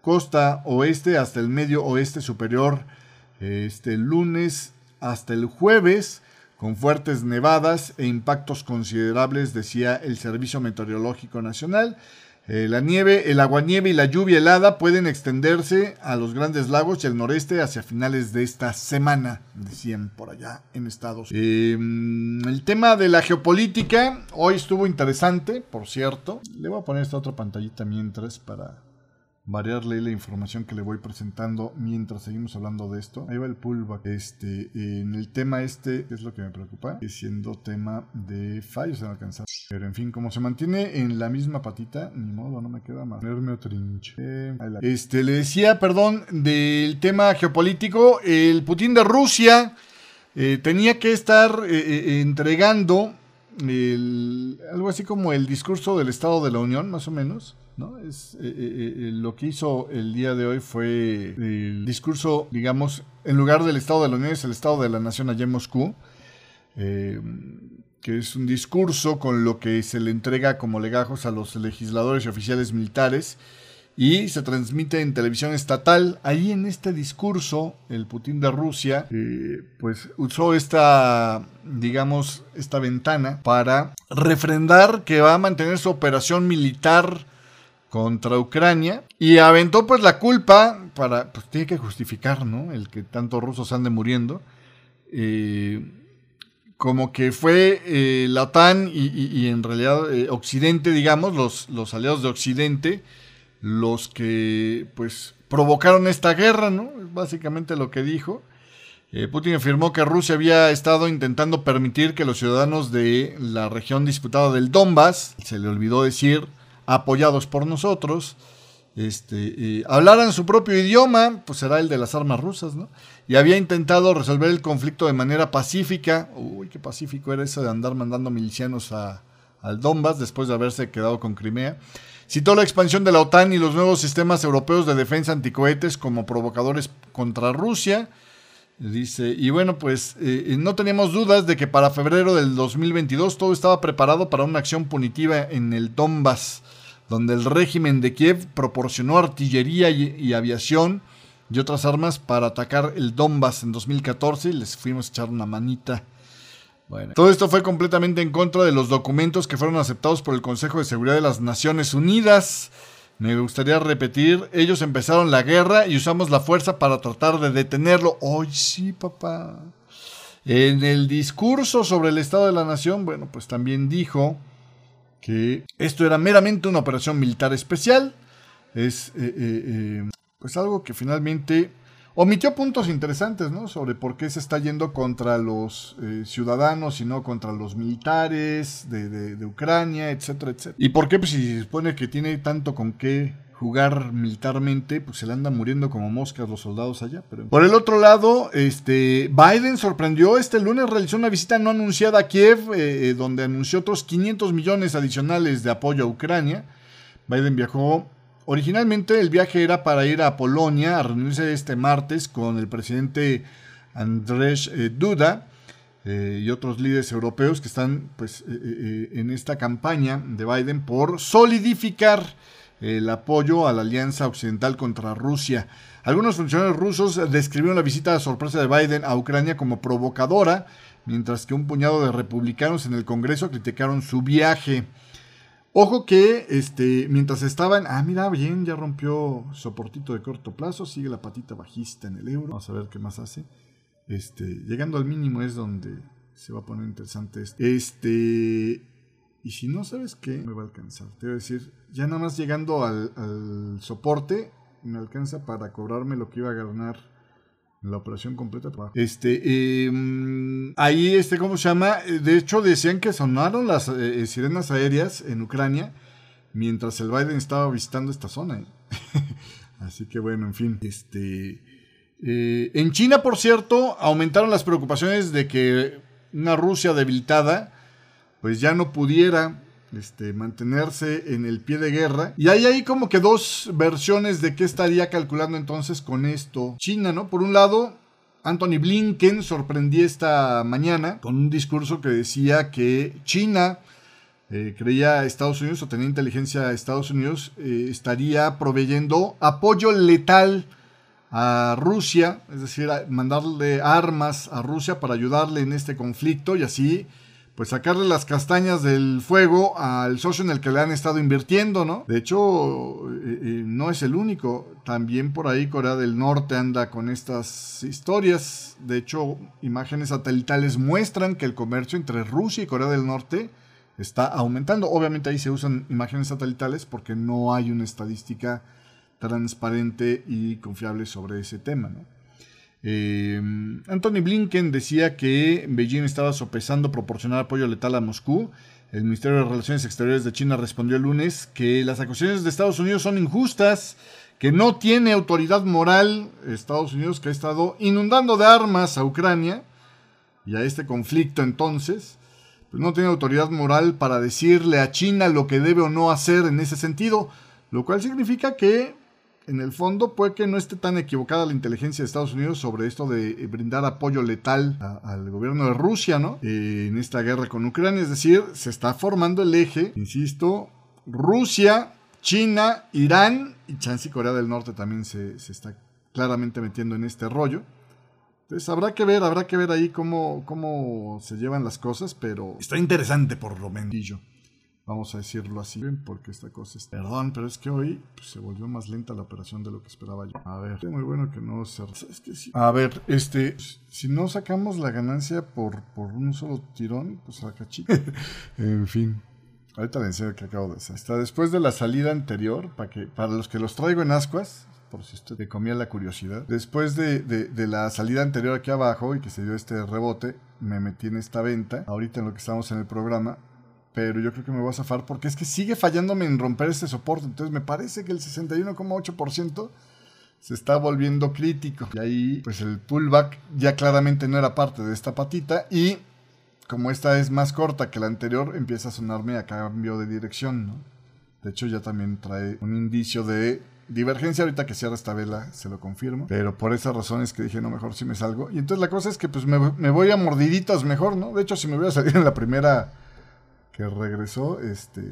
costa oeste hasta el medio oeste superior este lunes hasta el jueves con fuertes nevadas e impactos considerables, decía el Servicio Meteorológico Nacional. Eh, la nieve, el aguanieve y la lluvia helada pueden extenderse a los grandes lagos y al noreste hacia finales de esta semana, decían por allá en Estados Unidos. Em, el tema de la geopolítica hoy estuvo interesante, por cierto. Le voy a poner esta otra pantallita mientras para variarle la información que le voy presentando mientras seguimos hablando de esto. Ahí va el pullback. Este, en el tema este, es lo que me preocupa, es siendo tema de fallos en alcanzar. Pero en fin, como se mantiene en la misma patita, ni modo, no me queda más. Ponerme otro Este, le decía, perdón, del tema geopolítico, el Putin de Rusia eh, tenía que estar eh, eh, entregando algo así como el discurso del Estado de la Unión, más o menos ¿no? Es, eh, eh, eh, lo que hizo el día de hoy fue el discurso, digamos, en lugar del Estado de la Unión, es el Estado de la Nación allá en Moscú, que es un discurso con lo que se le entrega como legajos a los legisladores y oficiales militares y se transmite en televisión estatal. Ahí en este discurso, el Putin de Rusia, pues usó esta, digamos, esta ventana para refrendar que va a mantener su operación militar contra Ucrania y aventó pues la culpa para, pues tiene que justificar, ¿no? El que tantos rusos ande muriendo. Eh, como que fue eh, la OTAN y, en realidad eh, Occidente, digamos, los, los aliados de Occidente, los que pues provocaron esta guerra, ¿no? Es básicamente lo que dijo. Putin afirmó que Rusia había estado intentando permitir que los ciudadanos de la región disputada del Donbass, se le olvidó decir, apoyados por nosotros, este, hablaran su propio idioma, pues será el de las armas rusas, ¿no? Y había intentado resolver el conflicto de manera pacífica. Uy, qué pacífico era eso de andar mandando milicianos a, al Donbass después de haberse quedado con Crimea. Citó la expansión de la OTAN y los nuevos sistemas europeos de defensa anticohetes como provocadores contra Rusia. Dice, y bueno, pues eh, no teníamos dudas de que para febrero del 2022 todo estaba preparado para una acción punitiva en el Donbass donde el régimen de Kiev proporcionó artillería y, aviación y otras armas para atacar el Donbass en 2014 y les fuimos a echar una manita. Todo esto fue completamente en contra de los documentos que fueron aceptados por el Consejo de Seguridad de las Naciones Unidas. Me gustaría repetir, ellos empezaron la guerra y usamos la fuerza para tratar de detenerlo. ¡Ay, sí, papá! En el discurso sobre el Estado de la Nación, bueno, pues también dijo que esto era meramente una operación militar especial. Es eh, eh, eh, pues algo que finalmente omitió puntos interesantes, ¿no? Sobre por qué se está yendo contra los ciudadanos y no contra los militares de, de, Ucrania, etcétera, etcétera. Y por qué, pues si se supone que tiene tanto con qué jugar militarmente, pues se le andan muriendo como moscas los soldados allá. Pero... Por el otro lado, este, Biden sorprendió este lunes, realizó una visita no anunciada a Kiev, eh, eh, donde anunció otros 500 millones adicionales de apoyo a Ucrania. Biden viajó, originalmente el viaje era para ir a Polonia a reunirse este martes con el presidente Andrzej eh, Duda. y otros líderes europeos que están pues, en esta campaña de Biden por solidificar el apoyo a la alianza occidental contra Rusia. Algunos funcionarios rusos describieron la visita sorpresa de Biden a Ucrania como provocadora, mientras que un puñado de republicanos en el Congreso criticaron su viaje. Ojo que este, mientras estaban, ah, mira, bien, ya rompió soportito de corto plazo, sigue la patita bajista en el euro. Vamos a ver qué más hace. Este, llegando al mínimo es donde se va a poner interesante esto. Este, y si no sabes qué, me va a alcanzar. Te voy a decir, ya nada más llegando al, soporte, me alcanza para cobrarme lo que iba a ganar la operación completa. Este, em, ahí, este, ¿cómo se llama? De hecho, decían que sonaron las eh, eh, sirenas aéreas en Ucrania mientras el Biden estaba visitando esta zona. ¿eh? Así que bueno, en fin. Este, en China, por cierto, aumentaron las preocupaciones de que una Rusia debilitada pues ya no pudiera este, mantenerse en el pie de guerra. Y hay ahí como que dos versiones de qué estaría calculando entonces con esto China, ¿no? Por un lado, Anthony Blinken sorprendió esta mañana con un discurso que decía que China eh, creía Estados Unidos o tenía inteligencia a Estados Unidos eh, estaría proveyendo apoyo letal a Rusia, es decir, mandarle armas a Rusia para ayudarle en este conflicto y así pues sacarle las castañas del fuego al socio en el que le han estado invirtiendo, ¿no? De hecho, eh, eh, no es el único. También por ahí Corea del Norte anda con estas historias. De hecho, imágenes satelitales muestran que el comercio entre Rusia y Corea del Norte está aumentando. Obviamente ahí se usan imágenes satelitales porque no hay una estadística transparente y confiable sobre ese tema, ¿no? Eh, Anthony Blinken decía que Beijing estaba sopesando proporcionar apoyo letal a Moscú. El Ministerio de Relaciones Exteriores de China respondió el lunes que las acusaciones de Estados Unidos son injustas, que no tiene autoridad moral Estados Unidos que ha estado inundando de armas a Ucrania y a este conflicto entonces, pues no tiene autoridad moral para decirle a China lo que debe o no hacer en ese sentido, lo cual significa que en el fondo puede que no esté tan equivocada la inteligencia de Estados Unidos sobre esto de eh, brindar apoyo letal al gobierno de Rusia, ¿no? Eh, en esta guerra con Ucrania. Es decir, se está formando el eje, insisto, Rusia, China, Irán y chance Corea del Norte también se, se, está claramente metiendo en este rollo. Entonces habrá que ver, habrá que ver ahí cómo, cómo se llevan las cosas, pero está interesante por lo menos. Vamos a decirlo así, porque esta cosa es... Perdón, pero es que hoy pues, se volvió más lenta la operación de lo que esperaba yo. A ver, es muy bueno que no se... A ver, este... Si no sacamos la ganancia por, por un solo tirón, pues saca chico. en fin. Ahorita le enseño que acabo de hacer. Está después de la salida anterior, para, que, para los que los traigo en ascuas, por si usted te comía la curiosidad. Después de, de, de, la salida anterior aquí abajo y que se dio este rebote, me metí en esta venta. Ahorita en lo que estamos en el programa, pero yo creo que me voy a zafar porque es que sigue fallándome en romper este soporte. Entonces me parece que el 61,8% se está volviendo crítico. Y ahí, pues el pullback ya claramente no era parte de esta patita y como esta es más corta que la anterior, empieza a sonarme a cambio de dirección, ¿no? De hecho, ya también trae un indicio de divergencia. Ahorita que cierra esta vela, se lo confirmo. Pero por esas razones que dije, no, mejor si me salgo. Y entonces la cosa es que pues me, me voy a mordiditas mejor, ¿no? De hecho, si me voy a salir en la primera que regresó, este,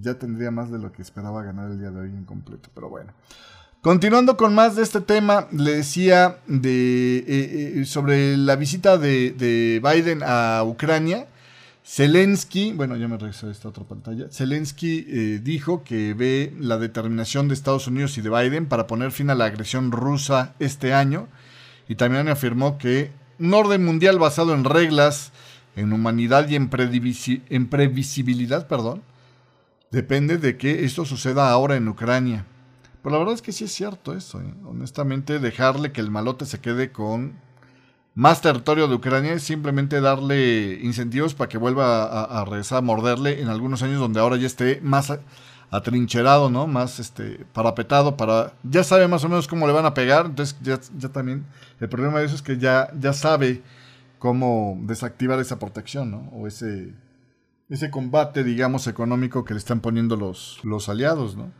ya tendría más de lo que esperaba ganar el día de hoy en completo. Pero bueno. Continuando con más de este tema, le decía de, eh, eh, sobre la visita de, de, Biden a Ucrania. Zelensky, bueno, ya me regreso a esta otra pantalla. Zelensky eh, dijo que ve la determinación de Estados Unidos y de Biden para poner fin a la agresión rusa este año. Y también afirmó que un orden mundial basado en reglas, en humanidad y en, previsibilidad, perdón, depende de que esto suceda ahora en Ucrania. Pero la verdad es que sí es cierto eso. ¿eh? Honestamente, dejarle que el malote se quede con más territorio de Ucrania es simplemente darle incentivos para que vuelva a, regresar a morderle en algunos años donde ahora ya esté más atrincherado, ¿no? Más este parapetado para ya sabe más o menos cómo le van a pegar, entonces ya, ya también el problema de eso es que ya ya sabe cómo desactivar esa protección, ¿no? O ese ese combate, digamos, económico que le están poniendo los los aliados, ¿no?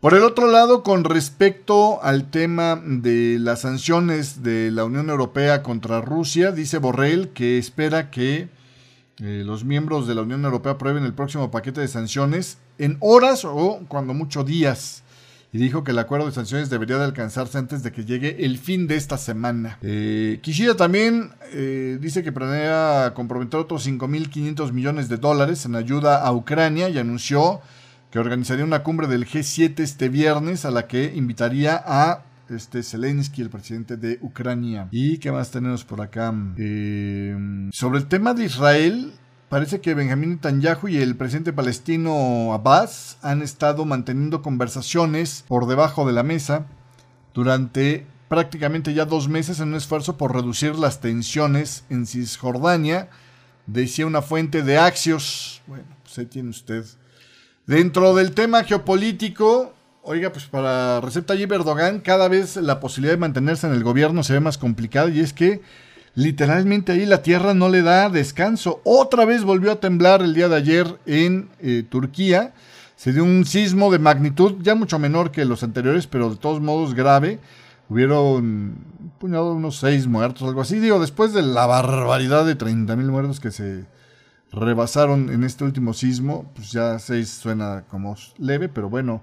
Por el otro lado, con respecto al tema de las sanciones de la Unión Europea contra Rusia, dice Borrell que espera que eh, los miembros de la Unión Europea aprueben el próximo paquete de sanciones en horas o cuando mucho días. Y dijo que el acuerdo de sanciones debería de alcanzarse antes de que llegue el fin de esta semana. Eh, Kishida también eh, dice que planea comprometer otros 5.500 millones de dólares en ayuda a Ucrania y anunció que organizaría una cumbre del G7 este viernes a la que invitaría a este Zelensky, el presidente de Ucrania. ¿Y qué más tenemos por acá? Eh, sobre el tema de Israel, parece que Benjamín Netanyahu y el presidente palestino Abbas han estado manteniendo conversaciones por debajo de la mesa durante prácticamente ya dos meses en un esfuerzo por reducir las tensiones en Cisjordania, decía una fuente de Axios. Bueno, pues tiene usted Dentro del tema geopolítico, oiga, pues para Recep Tayyip Erdogan cada vez la posibilidad de mantenerse en el gobierno se ve más complicada y es que literalmente ahí la tierra no le da descanso. Otra vez volvió a temblar el día de ayer en eh, Turquía. Se dio un sismo de magnitud ya mucho menor que los anteriores, pero de todos modos grave. Hubieron puñado unos seis muertos, algo así. Digo, después de la barbaridad de 30 mil muertos que se rebasaron en este último sismo, pues ya 6 suena como leve, pero bueno,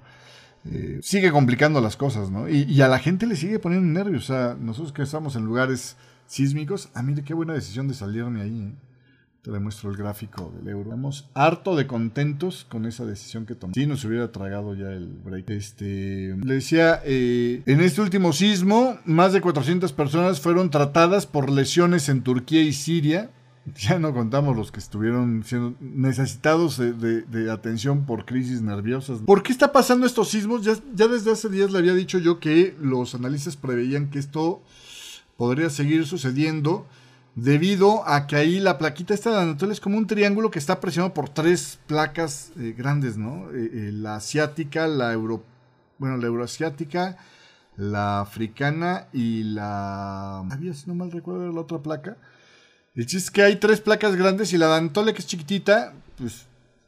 eh, sigue complicando las cosas, ¿no? Y, a la gente le sigue poniendo nervios, o sea, nosotros que estamos en lugares sísmicos, ah, mire qué buena decisión de salirme ahí, ¿eh? Te demuestro el gráfico del euro. Estamos harto de contentos con esa decisión que tomamos. Si nos hubiera tragado ya el break. Este, le decía, eh, en este último sismo, más de 400 personas fueron tratadas por lesiones en Turquía y Siria ya no contamos los que estuvieron siendo necesitados de, atención por crisis nerviosas. ¿Por qué está pasando estos sismos? Ya, ya, desde hace días le había dicho yo que los analistas preveían que esto podría seguir sucediendo debido a que ahí la plaquita esta de Anatolia es como un triángulo que está presionado por tres placas eh, grandes, ¿no? Eh, eh, la asiática, la euro, bueno, la euroasiática, la africana y la... Había, si no mal recuerdo, la otra placa el chiste es que hay tres placas grandes y la Dantole, que es chiquitita, pues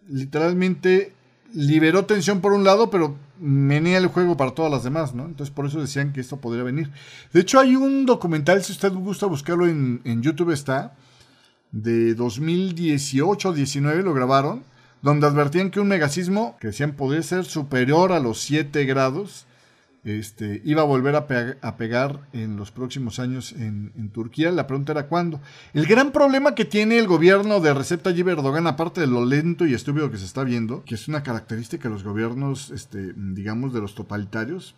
literalmente liberó tensión por un lado, pero menea el juego para todas las demás, ¿no? Entonces por eso decían que esto podría venir. De hecho hay un documental, si usted gusta buscarlo en, en YouTube está, de 2018-19 lo grabaron, donde advertían que un megasismo, que decían podría ser superior a los 7 grados, este, iba a volver a, pegar en los próximos años en, Turquía. La pregunta era cuándo. El gran problema que tiene el gobierno de Recep Tayyip Erdogan, aparte de lo lento y estúpido que se está viendo, que es una característica de los gobiernos, este, digamos, de los totalitarios,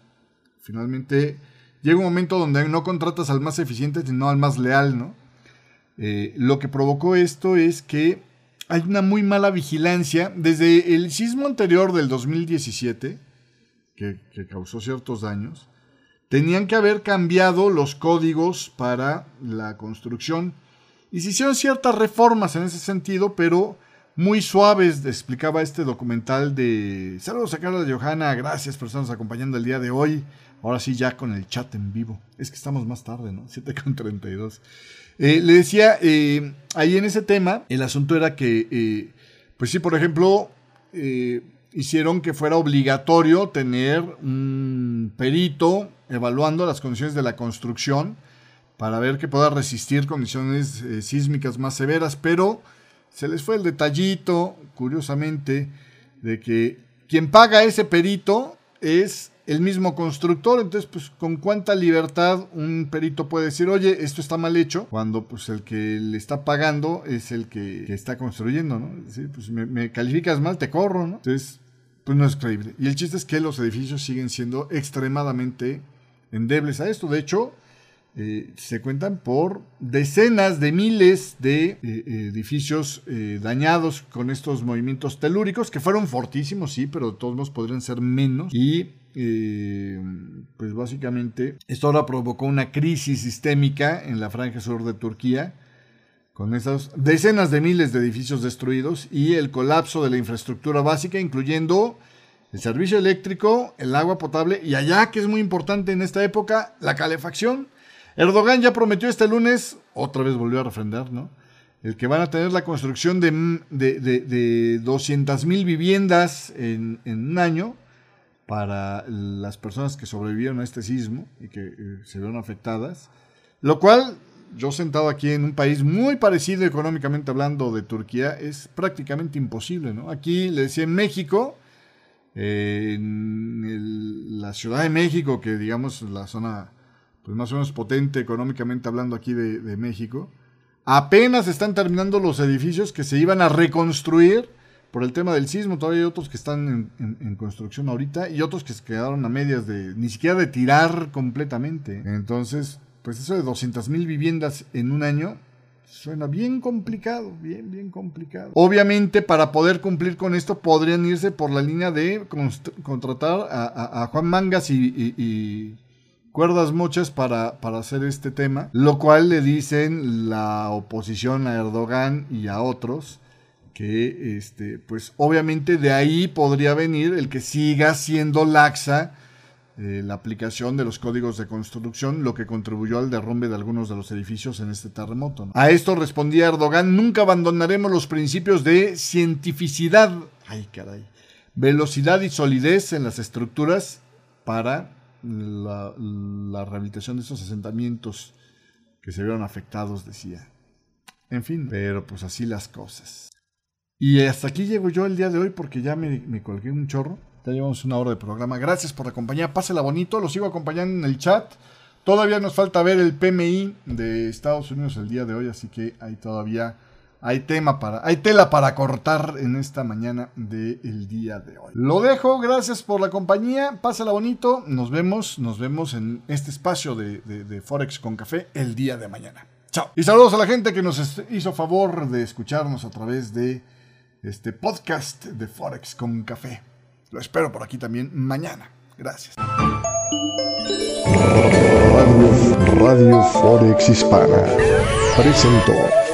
finalmente llega un momento donde no contratas al más eficiente, sino al más leal, ¿no? Eh, lo que provocó esto es que hay una muy mala vigilancia. Desde el sismo anterior del 2017, que, causó ciertos daños, tenían que haber cambiado los códigos para la construcción y se hicieron ciertas reformas en ese sentido, pero muy suaves, explicaba este documental de... Saludos a Carla Johanna, gracias por estarnos acompañando el día de hoy. Ahora sí, ya con el chat en vivo. Es que estamos más tarde, ¿no? 7.32. Eh, le decía, eh, ahí en ese tema, el asunto era que, eh, pues sí, por ejemplo, eh, hicieron que fuera obligatorio tener un perito evaluando las condiciones de la construcción para ver que pueda resistir condiciones eh, sísmicas más severas, pero se les fue el detallito, curiosamente, de que quien paga ese perito es el mismo constructor, entonces pues con cuánta libertad un perito puede decir, oye, esto está mal hecho, cuando pues el que le está pagando es el que, está construyendo, ¿no? Es decir, pues me, me, calificas mal, te corro, ¿no? Entonces, pues no es creíble. Y el chiste es que los edificios siguen siendo extremadamente endebles a esto. De hecho, eh, se cuentan por decenas de miles de eh, edificios eh, dañados con estos movimientos telúricos, que fueron fortísimos, sí, pero de todos modos podrían ser menos. Y pues básicamente esto ahora provocó una crisis sistémica en la franja sur de Turquía, con esas decenas de miles de edificios destruidos y el colapso de la infraestructura básica, incluyendo el servicio eléctrico, el agua potable y allá, que es muy importante en esta época, la calefacción. Erdogan ya prometió este lunes, otra vez volvió a refrendar, ¿no? El que van a tener la construcción de, de, de, de 200 mil viviendas en, en, un año para las personas que sobrevivieron a este sismo y que eh, se vieron afectadas. Lo cual, yo sentado aquí en un país muy parecido económicamente hablando de Turquía, es prácticamente imposible, ¿no? Aquí, le decía, en México, eh, en la Ciudad de México, que digamos la zona pues más o menos potente económicamente hablando aquí de, México. Apenas están terminando los edificios que se iban a reconstruir por el tema del sismo. Todavía hay otros que están en, en, construcción ahorita y otros que se quedaron a medias de ni siquiera de tirar completamente. Entonces, pues eso de 200 mil viviendas en un año suena bien complicado, bien, bien complicado. Obviamente, para poder cumplir con esto, podrían irse por la línea de contratar a, Juan Mangas y cuerdas muchas para, para, hacer este tema, lo cual le dicen la oposición a Erdogan y a otros que este pues obviamente de ahí podría venir el que siga siendo laxa eh, la aplicación de los códigos de construcción, lo que contribuyó al derrumbe de algunos de los edificios en este terremoto. A esto respondía Erdogan, nunca abandonaremos los principios de cientificidad, velocidad y solidez en las estructuras para la, la, rehabilitación de estos asentamientos que se vieron afectados, decía. En fin, pero pues así las cosas. Y hasta aquí llego yo el día de hoy porque ya me colgué un chorro. Ya llevamos una hora de programa. Gracias por acompañar. Pásela bonito. Lo sigo acompañando en el chat. Todavía nos falta ver el PMI de Estados Unidos el día de hoy, así que hay todavía hay tema para, hay tela para cortar en esta mañana del día de hoy. Lo dejo, gracias por la compañía, pásala bonito, nos vemos, nos vemos en este espacio de, de, de Forex con Café el día de mañana. Chao. Y saludos a la gente que nos hizo favor de escucharnos a través de este podcast de Forex con Café. Lo espero por aquí también mañana. Gracias. Radio, Forex Hispana presentó.